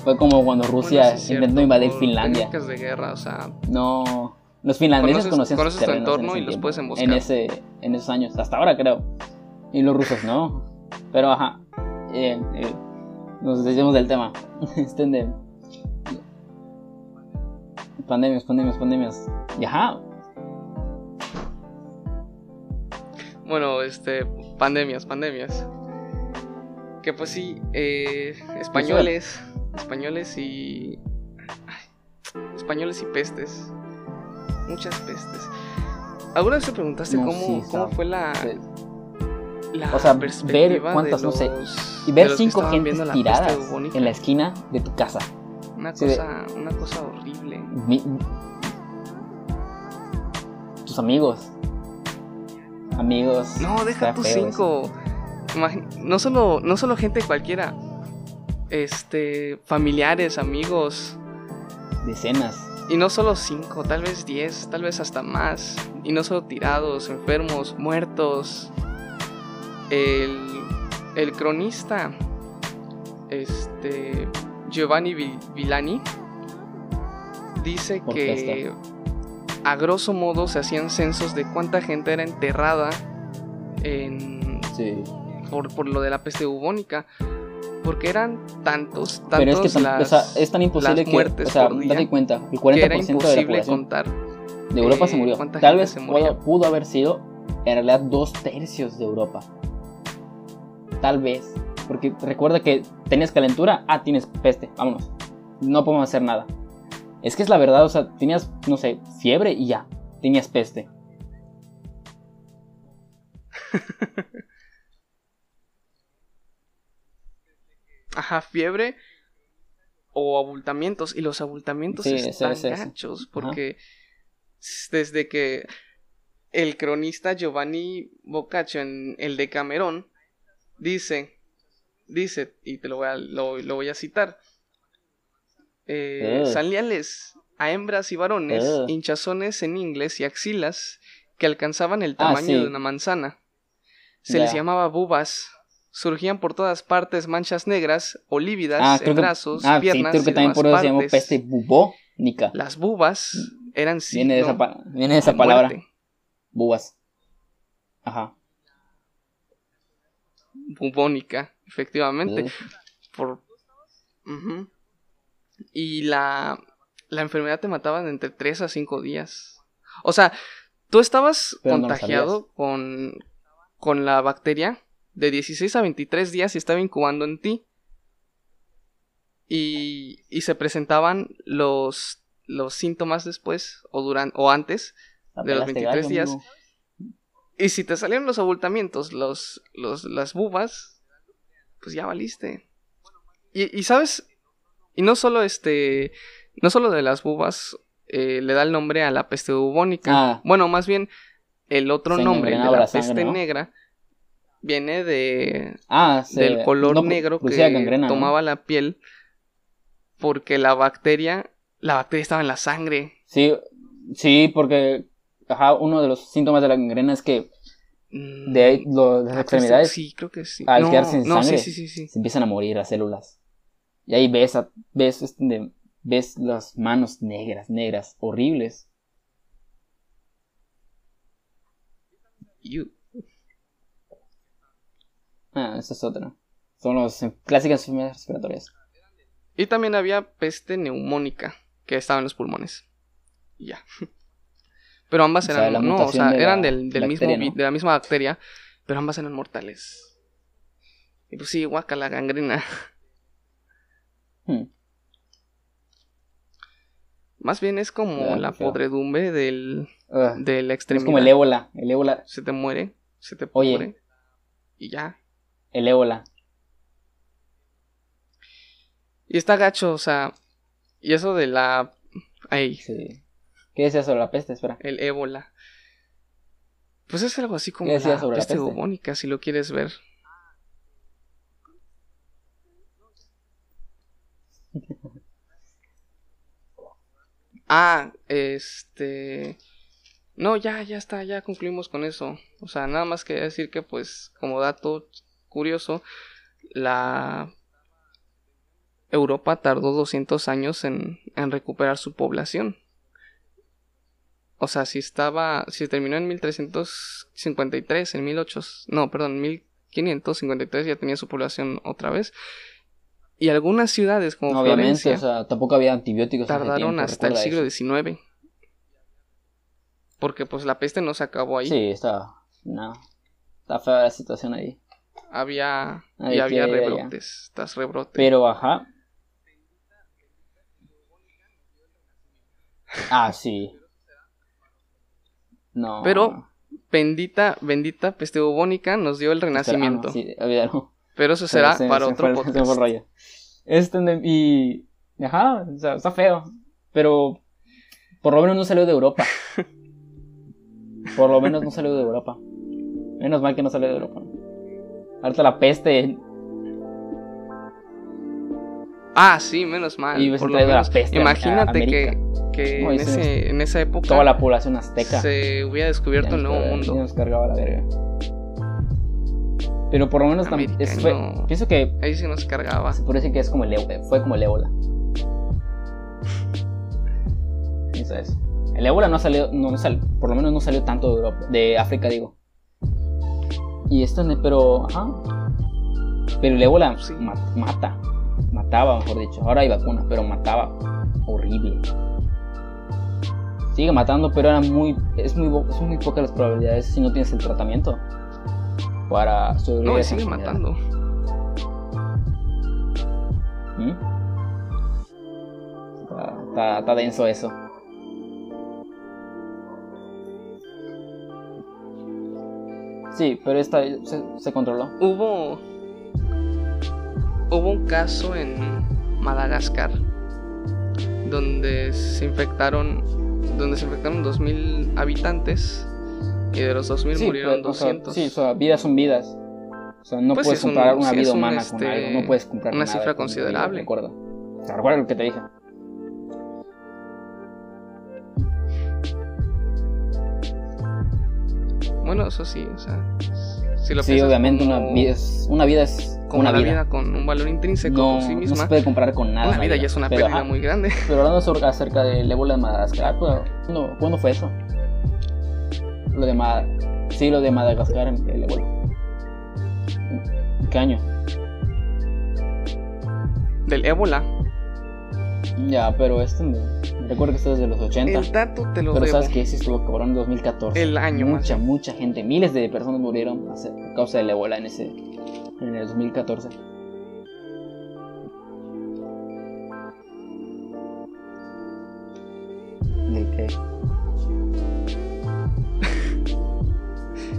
Fue como cuando Rusia Bueno, sí cierto, intentó invadir Finlandia. técnicas de guerra, o sea, No, los finlandeses Conoces- conocían conoces sus tu terrenos en entorno ese y los puedes emboscar. En ese, en esos años, hasta ahora creo. Y los rusos no. Pero ajá, eh, eh, nos desviamos del tema. Este de pandemias, pandemias, pandemias. Y ajá, bueno, este, pandemias, pandemias. Que pues sí, eh, españoles, españoles y... ay, españoles y pestes. Muchas pestes. ¿Alguna vez te preguntaste No, cómo, sí, cómo fue la, O sea, ver cuántas, no sé, y ver cinco gentes tiradas en la esquina de tu casa. Una Sí, de- cosa, una cosa horrible. Mi- tus amigos. Amigos. No, deja tus cinco. No solo, no solo gente cualquiera. Este, familiares, amigos. Decenas. Y no solo cinco, tal vez diez, tal vez hasta más. Y no solo tirados, enfermos, muertos. El, el cronista, este, Giovanni Vi- Villani, dice ¿Por que a grosso modo se hacían censos de cuánta gente era enterrada en, Sí. por, por lo de la peste bubónica. Porque eran tantos, tantos Pero es que tan- las, o sea, es tan imposible que, o sea, date cuenta, el que 40% era de la población contar. de Europa se eh, murió. Tal vez se pudo haber sido en realidad dos tercios de Europa. Tal vez. Porque recuerda que tenías calentura, ah, tienes peste, vámonos. No podemos hacer nada. Es que es la verdad, o sea, tenías, no sé, fiebre y ya, tenías peste. Ajá, fiebre o abultamientos. Y los abultamientos Sí, están porque desde que el cronista Giovanni Boccaccio en el de Camerón dice, dice, y te lo voy a, lo, lo voy a citar, eh, Ugh. salíales a hembras y varones, Ugh. hinchazones en ingles y axilas que alcanzaban el Ah, tamaño de una manzana. Se les llamaba bubas. Surgían por todas partes manchas negras o lívidas Ah, en creo que, brazos, ah, sí, piernas creo que y también por eso se llamó peste bubónica. Las bubas eran Viene de esa, signo pa- viene de esa de palabra, muerte. bubas. Ajá. bubónica, efectivamente. Ugh. Por... Ujú. Y la, la enfermedad te mataba en entre 3 a 5 días. O sea, tú estabas Pero no contagiado con, con la bacteria de 16 a 23 días y estaba incubando en ti. Y, y se presentaban los, los síntomas después o, duran, o antes. De los pelaste 23 gallo, días. amigo. Y si te salieron los abultamientos, los, los, las bubas, pues ya valiste. Y, y sabes, y no solo este, no solo de las bubas eh, le da el nombre a la peste bubónica. Ah. Bueno, más bien el otro nombre de la peste ¿no? negra viene de Ah, del color no, negro que gangrena, ¿no? tomaba la piel porque la bacteria, la bacteria estaba en la sangre. Sí, sí, porque ajá, uno de los síntomas de la gangrena es que Mm, de ahí lo- las ah, extremidades Sí, creo que sí. al no, quedarse sin sangre sí, sí, sí, se empiezan a morir las células. Y ahí ves, a- ves, este, ves las manos negras, negras, horribles. You. Ah, esa es otra. Son las em, clásicas enfermedades respiratorias. Y también había peste neumónica, que estaba en los pulmones. Y ya. Pero ambas O sea, eran, no, o sea, de eran la del, del mismo, bacteria, vi- ¿no? de la misma bacteria, pero ambas eran mortales. Y pues sí, guaca la gangrena. Hmm. Más bien es como la feo. podredumbre del, Ugh. de la es extremidad. como el ébola. El ébola. Se te muere, se te Oye. pudre. Y ya. El ébola. Y está gacho, o sea. Y eso de la. Ahí, Sí. ¿Qué decías sobre la peste? Espera. el ébola. Pues es algo así como ¿Qué decías la sobre la peste peste? bubónica, si lo quieres ver. Ah, este... No, ya, ya está, ya concluimos con eso. O sea, nada más quería decir que, pues, como dato curioso, la Europa tardó 200 años en, en recuperar su población. O sea, si estaba, si terminó en 1353, en 1800, no, perdón, 1553 ya tenía su población otra vez. Y algunas ciudades como Obviamente, Florencia o sea, tampoco había antibióticos. tardaron tiempo, hasta el siglo eso. XIX. Porque pues la peste no se acabó ahí. Sí, está. No. Está fea la situación ahí. Había Ay, y había rebrotes, estas rebrotes. Pero, ajá. Ah, sí. No. Pero, bendita, bendita peste bubónica nos dio el ah, renacimiento. sí. Pero eso será Se- se- para se otro fue- podcast. rollo. Este, y. Ajá, o sea, está feo. Pero. Por lo menos no salió de Europa. Por lo menos no salió de Europa. Menos mal que no salió de Europa. Ahorita la peste. Ah, sí, menos mal. Y hubiese por lo traído la peste a Imagínate que, América. que No, en, ese, esa época Toda la población azteca. se hubiera descubierto nos nuevo mundo. nos cargaba la verga. Pero por lo menos tam- América, es- fue- no. pienso que Ahí sí nos cargaba. se puede decir que es como el ébola, fue como el ébola. Eso. El ébola no salió, no sal- por lo menos no salió tanto de Europa, de África digo. Y esto, pero, ajá. Pero el ébola Sí. ma- mata, mataba, mejor dicho. Ahora hay vacuna, pero mataba, horrible. Sigue matando, pero era muy, es muy, son muy pocas las probabilidades si no tienes el tratamiento para sobrevivir. No, sigue matando. ¿Mm? Está, está- está denso eso. Sí, pero esta se, se controló. Hubo. Hubo un caso en Madagascar. Donde se infectaron. Donde se infectaron 2000 habitantes. Y de los 2000 Sí, murieron pero, o sea, 200. sí, o sea, vidas son vidas. O sea, no Pues puedes sí, es un- comparar una es vida un, humana con este, algo. No puedes comprar una cifra considerable. Recuerda. Recuerda lo que te dije. Eso sí, o sea. Si lo Sí, obviamente como, una vida es una vida es como una vida. vida. con un valor intrínseco No, por sí no misma. se puede comparar con nada. una vida ya es una pero, pérdida muy grande. Pero hablando sobre- acerca del ébola de Madagascar, pues, ¿cuándo, cuándo fue eso? Lo de Mad Sí, lo de Madagascar, el ébola. ¿En qué año? Del ébola. Ya, pero este me... recuerdo que esto es de los 80. El dato te lo pero debo. sabes que ese estuvo cabrón en 2014. El año más Mucha, mucha gente, miles de personas murieron a causa del ébola en ese en el 2014. ¿De qué?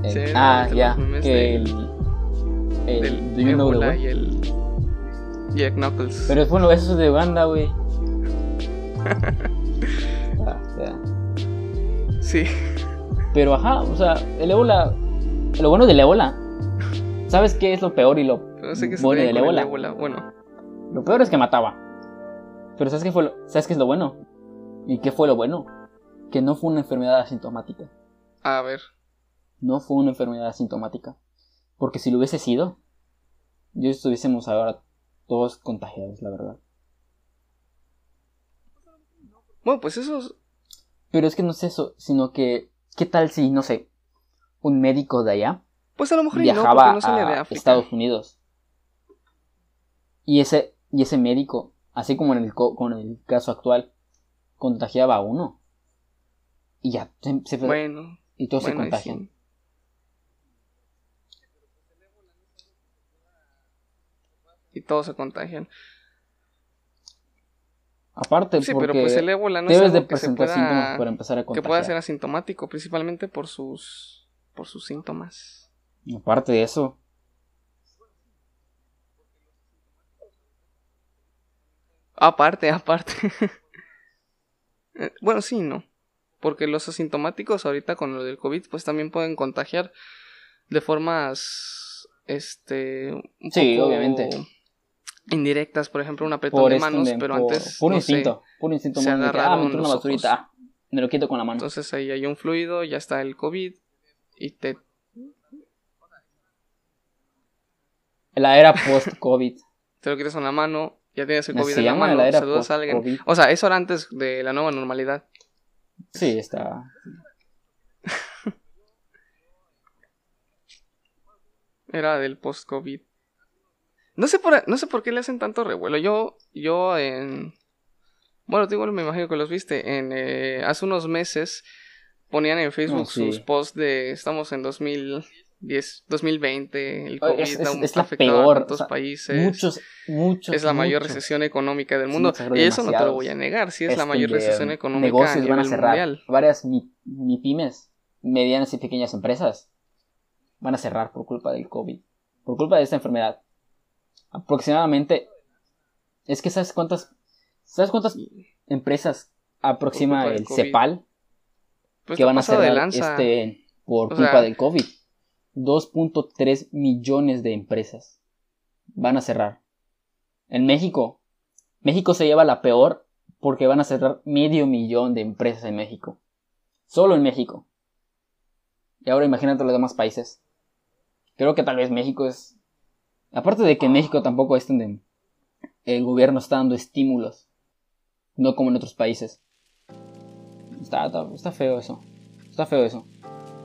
El- Sí, ah, ya, que el, el del Do you know the ébola word? y el Jack Knuckles. Pero bueno, eso es de Uganda, güey. Ah. Sí. Pero ajá, o sea, el ébola. Lo bueno del ébola. ¿Sabes qué es lo peor y lo No sé qué se bueno del el ébola. Bueno, Lo peor es que mataba. Pero ¿sabes qué, fue lo- ¿sabes qué es lo bueno? ¿Y qué fue lo bueno? Que no fue una enfermedad asintomática. a ver. No fue una enfermedad asintomática. Porque si lo hubiese sido, yo estuviésemos ahora todos contagiados, la verdad. Bueno, pues eso es- Pero es que no es eso, sino que, ¿qué tal si, no sé, un médico de allá Pues a lo mejor no, viajaba no sale a. Estados Unidos. Y ese, y ese médico, así como en el, co- con el caso actual, contagiaba a uno. Y ya, se, se- Bueno, y todos se bueno, contagian. sí. Y todos se contagian. Aparte, Sí, porque pero pues el ébola no es debes de que presentar síntomas para empezar a que contagiar. pueda ser asintomático, principalmente por sus, por sus síntomas. Aparte de eso, Aparte, aparte. Eh, bueno, sí, no. Porque los asintomáticos ahorita con lo del COVID, pues también pueden contagiar de formas, este, un Sí, poco obviamente. Indirectas, por ejemplo, un apretón por de manos, pero por antes, puro no sé. instinto, puro instinto se humano ah, me una basurita, ah, me lo quito con la mano. Entonces ahí hay un fluido, ya está el COVID y te La era post-COVID. te lo quitas con la mano, ya tienes el COVID en la mano, la era saludos a alguien. O sea, eso era antes de la nueva normalidad. Sí, está. Era del post-COVID. No sé por no sé por qué le hacen tanto revuelo. Yo yo en bueno, tú igual me imagino que los viste en eh, hace unos meses ponían en Facebook sí. sus posts de estamos en 2010, 2020, el COVID es- es- es la afectado peor, a tantos o sea, países. Muchos, muchos. es la mayor muchos. recesión económica del mundo. y eso no te lo voy a negar. Sí, es la Este, mayor de, recesión económica Negocios van a cerrar. mundial. Varias mi, mi pymes, medianas y pequeñas empresas, van a cerrar por culpa del COVID. Por culpa de esta enfermedad. Aproximadamente. Es que ¿sabes cuántas. ¿Sabes cuántas empresas aproxima el COVID. CEPAL Pues que van a cerrar este por O culpa sea- del COVID. 2.3 millones de empresas van a cerrar. En México, México se lleva la peor porque van a cerrar medio millón de empresas en México. Solo en México. Y ahora imagínate los demás países. Creo que tal vez México es... Aparte de que en México tampoco es donde el gobierno está dando estímulos. No como en otros países. Está, está, está feo eso. Está feo eso.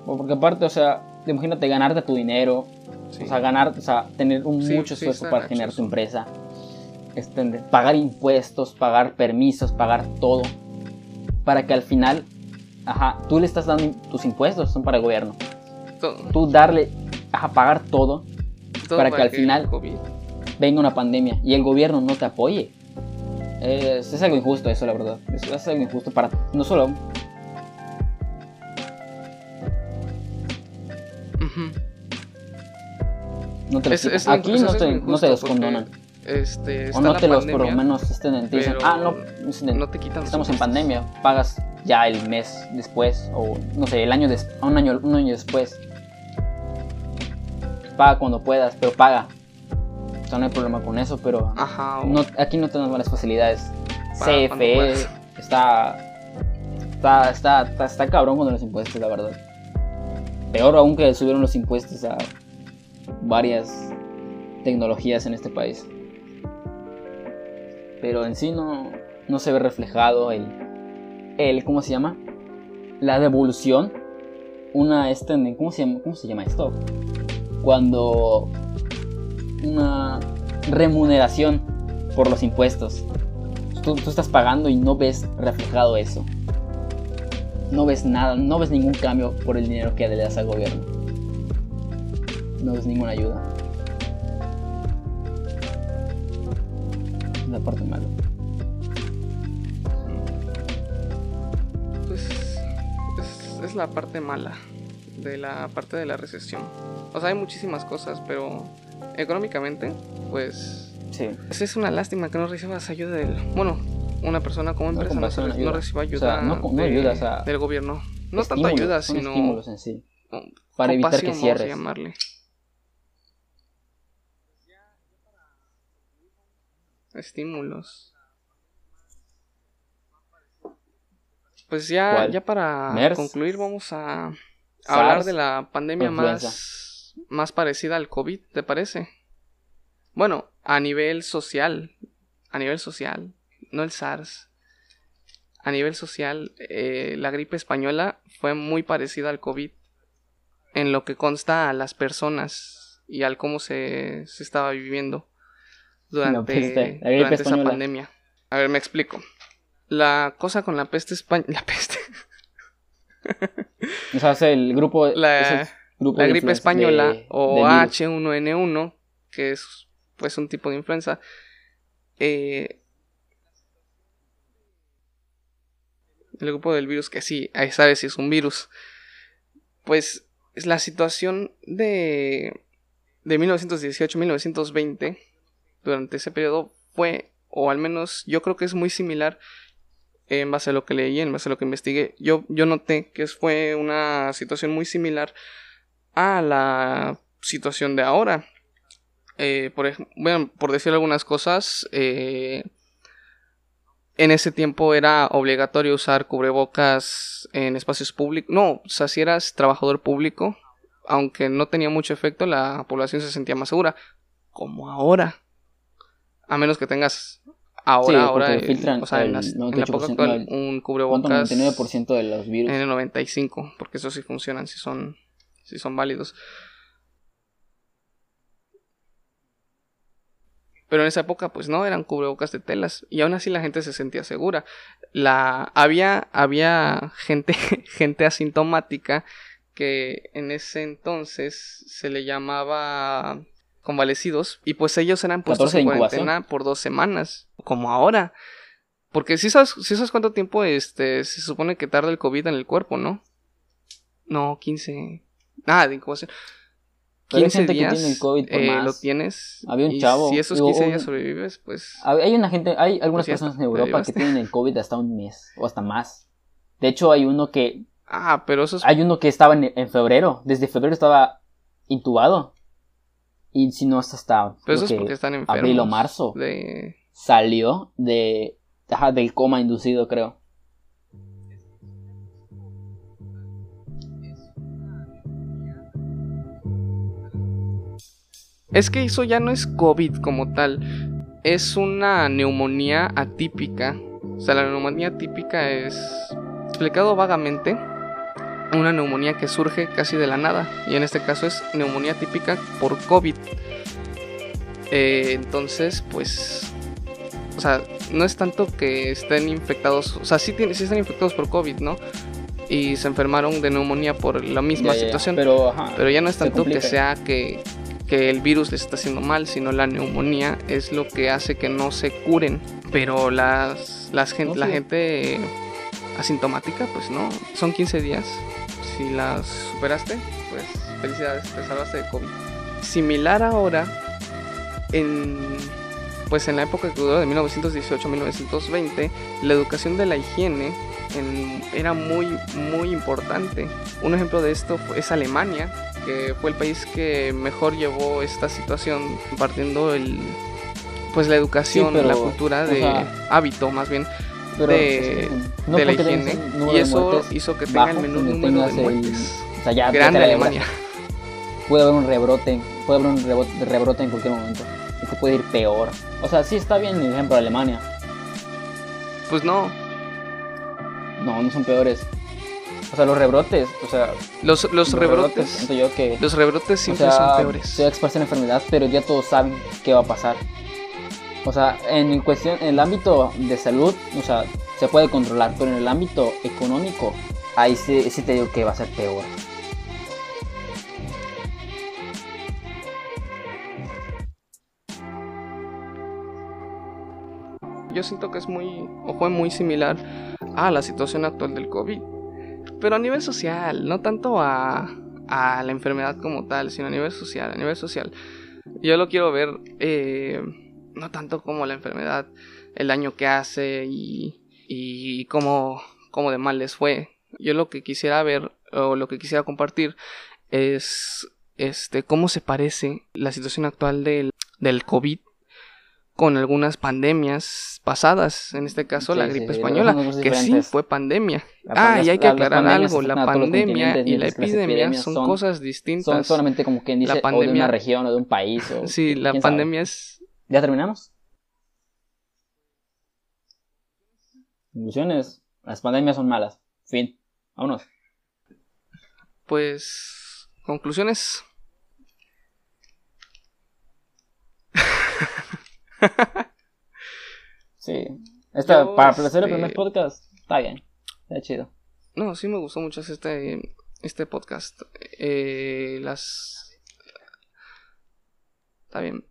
Porque aparte, o sea, imagínate ganarte tu dinero. Sí. O sea, ganar, o sea, tener un Sí, mucho esfuerzo para generar tu empresa. Este, pagar impuestos, pagar permisos, pagar todo. Para que al final, ajá, tú le estás dando tus impuestos, son para el gobierno. todo, Tú darle, ajá, pagar todo, todo para que al final- venga una pandemia y el gobierno no te apoye. Es, es algo injusto eso, la verdad. Es, es algo injusto para no solo no te Es- es aquí no te, no te los condonan Este, o no te los por lo menos este, te dicen ah no no te quitan estamos en pandemia pagas ya el mes después o no sé el año des- un año un año después paga cuando puedas pero paga. O sea no hay problema con eso pero Ajá, no, aquí no tenemos las facilidades. CFE está, está está está cabrón con los impuestos la verdad. Peor aún que subieron los impuestos a varias tecnologías en este país. Pero en sí no, no se ve reflejado el, el ¿cómo se llama? la devolución. Una este ¿cómo se llama, cómo se llama esto? Cuando una remuneración por los impuestos. Tú, estás pagando y no ves reflejado eso. No ves nada no ves ningún cambio por el dinero que le das al gobierno. No ves ninguna ayuda. La parte mala. Pues es, es la parte mala de la parte de la recesión. O sea, hay muchísimas cosas, pero económicamente, pues sí pues, es una lástima que no recibas ayuda del, bueno, una persona como No empresa no, no ayuda. reciba O sea, ayuda, no- no de- ayuda, o sea, del gobierno. No Estímulos, ayuda, sino estímulos en sí para evitar que cierres llamarle. Estímulos. Pues ya, ¿Cuál? ya para MERS. concluir vamos a hablar de la pandemia más, más parecida al COVID, ¿te parece? Bueno, a nivel social, a nivel social, no el SARS. A nivel social, eh, la gripe española fue muy parecida al COVID. en lo que consta a las personas y al cómo se, se estaba viviendo durante, peste, la gripe durante esa pandemia. A ver, me explico. La cosa con la peste española... La peste... O sea, es el grupo. La- es el grupo la gripe española de- o del virus. H1N1, que es pues un tipo de influenza, eh, el grupo del virus que sí, ahí sabes si es un virus, pues es la situación de, de 1918-1920, durante ese periodo fue, o al menos yo creo que es muy similar en base a lo que leí, en base a lo que investigué, yo, yo noté que fue una situación muy similar a la situación de ahora. Eh, por, bueno, por decir algunas cosas, eh, en ese tiempo era obligatorio usar cubrebocas en espacios públicos. No, o sea, si eras trabajador público, aunque no tenía mucho efecto, la población se sentía más segura. Como ahora. A menos que tengas ahora, Sí, ahora, eh, filtran o sea, en, las- en la época 98%, actual, no, un cubrebocas 99% de los virus. en el 95, porque eso sí funcionan, si son, si son válidos. Pero en esa época, pues no, eran cubrebocas de telas. Y aún así la gente se sentía segura. La, había, había gente, gente asintomática que en ese entonces se le llamaba convalecidos. Y pues ellos eran puestos 14 de en cuarentena por dos semanas. Como ahora. Porque si sabes, sí sabes cuánto tiempo este, se supone que tarda el COVID en el cuerpo, ¿no? No, 15. Nada de incubación. Pero hay 15 gente que días tiene el COVID por eh, más. lo tienes. Había un y chavo, Si esos digo, 15 un- días sobrevives, pues. Hay una gente, hay algunas Pues personas en Europa que tienen el COVID hasta un mes o hasta más. De hecho, hay uno que Ah, pero eso es. hay uno que estaba en, en febrero. Desde febrero estaba intubado. Y si no, hasta hasta pero eso es que porque están enfermos. abril o marzo De. salió de ajá, del coma inducido, creo. Es que eso ya no es COVID como tal. Es una neumonía atípica. O sea, la neumonía atípica es, explicado vagamente, una neumonía que surge casi de la nada. Y en este caso es neumonía típica por COVID. Eh, entonces, pues... O sea, no es tanto que estén infectados. O sea, sí, tienen- sí están infectados por COVID, ¿no? Y se enfermaron de neumonía por la misma Ya, ya, ya. situación. Pero, ajá, Pero ya no es tanto que sea que, que el virus les está haciendo mal, sino la neumonía es lo que hace que no se curen. Pero las, las gen- No, la gente asintomática, pues no, son 15 días. Si las superaste, pues felicidades, te salvaste de COVID. Similar ahora, en, pues en la época que duró de 1918-1920, la educación de la higiene en- era muy, muy importante. Un ejemplo de esto es Alemania, que fue el país que mejor llevó esta situación, compartiendo el, pues la educación, pero, la cultura o de sea, hábito más bien Pero, de, no de la higiene. Y eso hizo que tenga el menor número de el- muertes. O sea, ya Grande Alemania. Puede haber un rebrote, puede haber un rebote, rebrote en cualquier momento. Te puede ir peor. O sea, sí está bien el ejemplo de Alemania. Pues no, No, no son peores. O sea, los rebrotes, o sea, los, los rebrotes, siento yo que los rebrotes o siempre sea, son peores. A expresar la enfermedad, pero ya todos saben qué va a pasar. O sea, en cuestión, en el ámbito de salud, o sea, se puede controlar, pero en el ámbito económico, ahí sí, sí te digo que va a ser peor. Yo siento que es muy, o fue muy similar a la situación actual del COVID. Pero a nivel social, no tanto a, a la enfermedad como tal, sino a nivel social, a nivel social. Yo lo quiero ver eh, no tanto como la enfermedad, el daño que hace y, y cómo, cómo de mal les fue. Yo lo que quisiera ver o lo que quisiera compartir es este cómo se parece la situación actual del, del COVID con algunas pandemias pasadas, en este caso Sí, la gripe sí, española, son que sí fue pandemia. La Ah, y hay que aclarar algo, la pandemia y la epidemia son, son- cosas Son distintas. solamente como quien dice, La o de una región o de un país. O, Sí, la sabe. pandemia es... ¿Ya terminamos? Conclusiones. Las pandemias son malas. Fin. Vámonos. Pues conclusiones. sí. Esta, Yo, para hacer el este- primer podcast, está bien. Está chido. No, sí me gustó mucho este, este podcast. Eh, las... Está bien.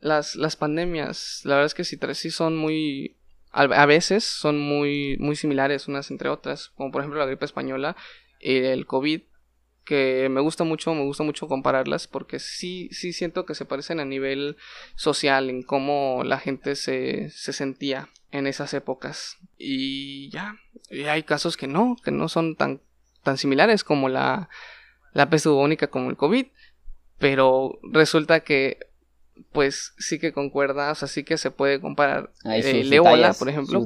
Las, las pandemias, la verdad es que sí, sí son muy... A a veces son muy, muy similares unas entre otras, como por ejemplo la gripe española y el COVID, que me gusta mucho, me gusta mucho compararlas porque sí, sí siento que se parecen a nivel social, en cómo la gente se, se sentía en esas épocas. Y ya, y hay casos que no, que no son tan, tan similares como la, la peste bubónica como el COVID, pero resulta que pues sí que concuerda, o sea, sí que se puede comparar eh, el ébola, por ejemplo,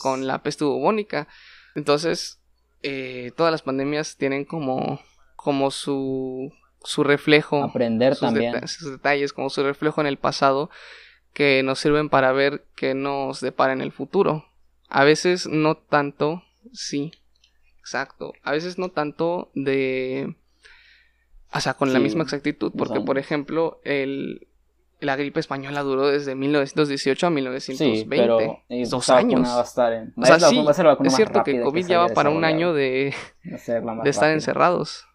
con la peste bubónica. Entonces, eh, todas las pandemias tienen como, como su, su reflejo Aprender sus, también. deta- sus detalles, como su reflejo en el pasado, que nos sirven para ver qué nos depara en el futuro. A veces no tanto, sí, exacto. A veces no tanto de. O sea, con la Sí, misma exactitud, porque por ejemplo, el, la gripe española duró desde 1918 a Sí, 1920. pero eh, dos años. Va a estar en, O sea, es la- sí, va a ser la vacuna es más cierto que COVID ya va para un año de, estar encerrados.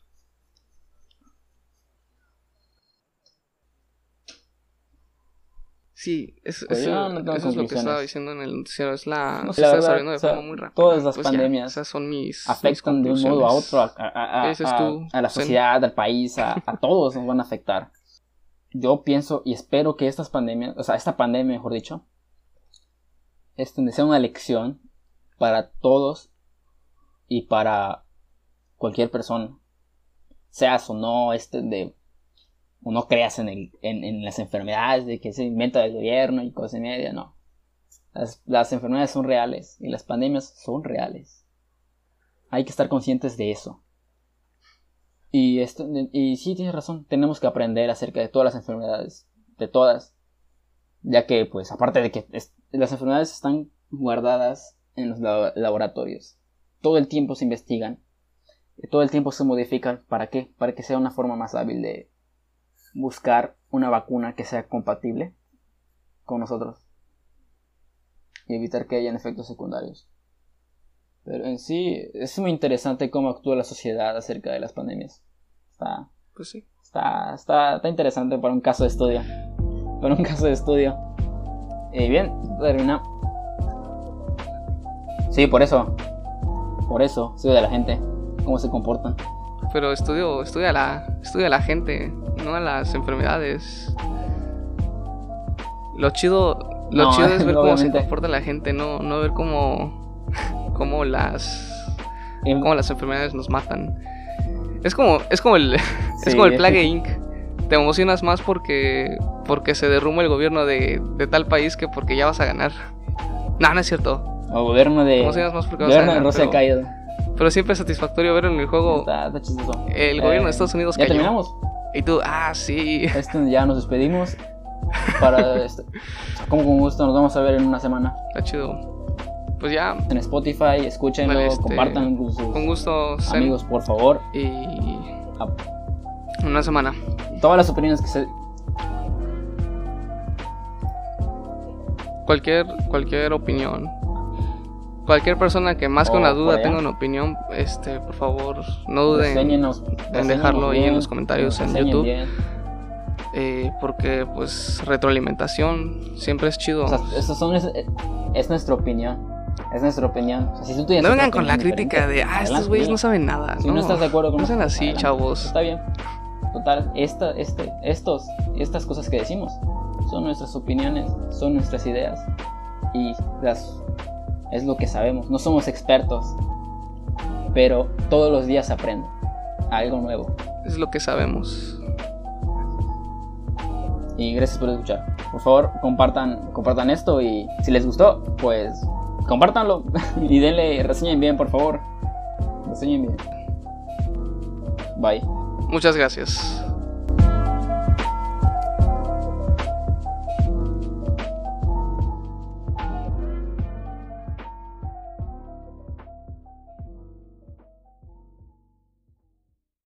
Sí, es- Pues eso, no es lo que estaba diciendo en el noticiero. Es la, No, se la está verdad, de o sea, forma muy rápida. todas las ya, pandemias esas son mis. afectan mis de un modo a otro a, a- a- Ese es a- tu a la sociedad, al país, a, a todos nos van a afectar. Yo pienso y espero que estas pandemias, o sea, esta pandemia, mejor dicho, este, sea una lección para todos y para cualquier persona. Seas o no, este, de, o no creas en, el, en, en las enfermedades de que se inventa el gobierno y cosas y media, no. Las, las enfermedades son reales y las pandemias son reales. Hay que estar conscientes de eso. Y, esto, y sí, tienes razón, tenemos que aprender acerca de todas las enfermedades, de todas. Ya que, pues, aparte de que las enfermedades están guardadas en los labo- laboratorios. Todo el tiempo se investigan. y Todo el tiempo se modifican. ¿Para qué? Para que sea una forma más hábil de buscar una vacuna que sea compatible con nosotros. Y evitar que hayan efectos secundarios. Pero en sí es muy interesante cómo actúa la sociedad acerca de las pandemias. Está, Pues sí. está, está, está interesante para un caso de estudio. Para un caso de estudio. Y bien, termina. Sí, por eso. Por eso, estudio de la gente. Cómo se comportan. Pero estudio, estudia a la, estudia a la gente, no a las enfermedades. Lo chido, lo No, chido es ver cómo se comporta la gente, no, no ver cómo, cómo las, Y- cómo las enfermedades nos matan. Es como, es como el, es como el Plague Inc. Te emocionas más porque, porque se derrumba el gobierno de, de tal país que porque ya vas a ganar. No, no es cierto. O gobierno de. Te emocionas más porque vas a Gobierno de ganar. Rusia ha Pero, caído. Pero siempre es satisfactorio ver en el juego Está, está chistoso. el gobierno de Eh, Estados Unidos Ya cayó. terminamos. Y tú, ah, sí. Este, ya nos despedimos. Para este, como con gusto, nos vamos a ver en una semana. Está chido. Pues ya, En Spotify, escúchenlo, este, compartan con sus con gusto, amigos, por favor. Y A- una semana. Todas las opiniones que se. Cualquier, cualquier opinión. Cualquier persona que más que una duda tenga una opinión, este, por favor, no duden reséñenos- en dejarlo ahí en bien, los comentarios en YouTube. bien. eh, porque pues retroalimentación siempre es chido. O sea, eso son, es, es nuestra opinión. Es nuestra opinión. O sea, si tú no vengan con la crítica de, ah, estos güeyes no saben nada. Si no, estás de acuerdo con No sean así, adelante. chavos. Está bien. Total, esta, este, estos, estas cosas que decimos son nuestras opiniones, son nuestras ideas. Y las, es lo que sabemos. No somos expertos. Pero todos los días se aprende algo nuevo. Es lo que sabemos. Y gracias por escuchar. Por favor, compartan, compartan esto y si les gustó, pues compártanlo y denle, reseñen bien, por favor. Reseñen bien. Bye. Muchas gracias.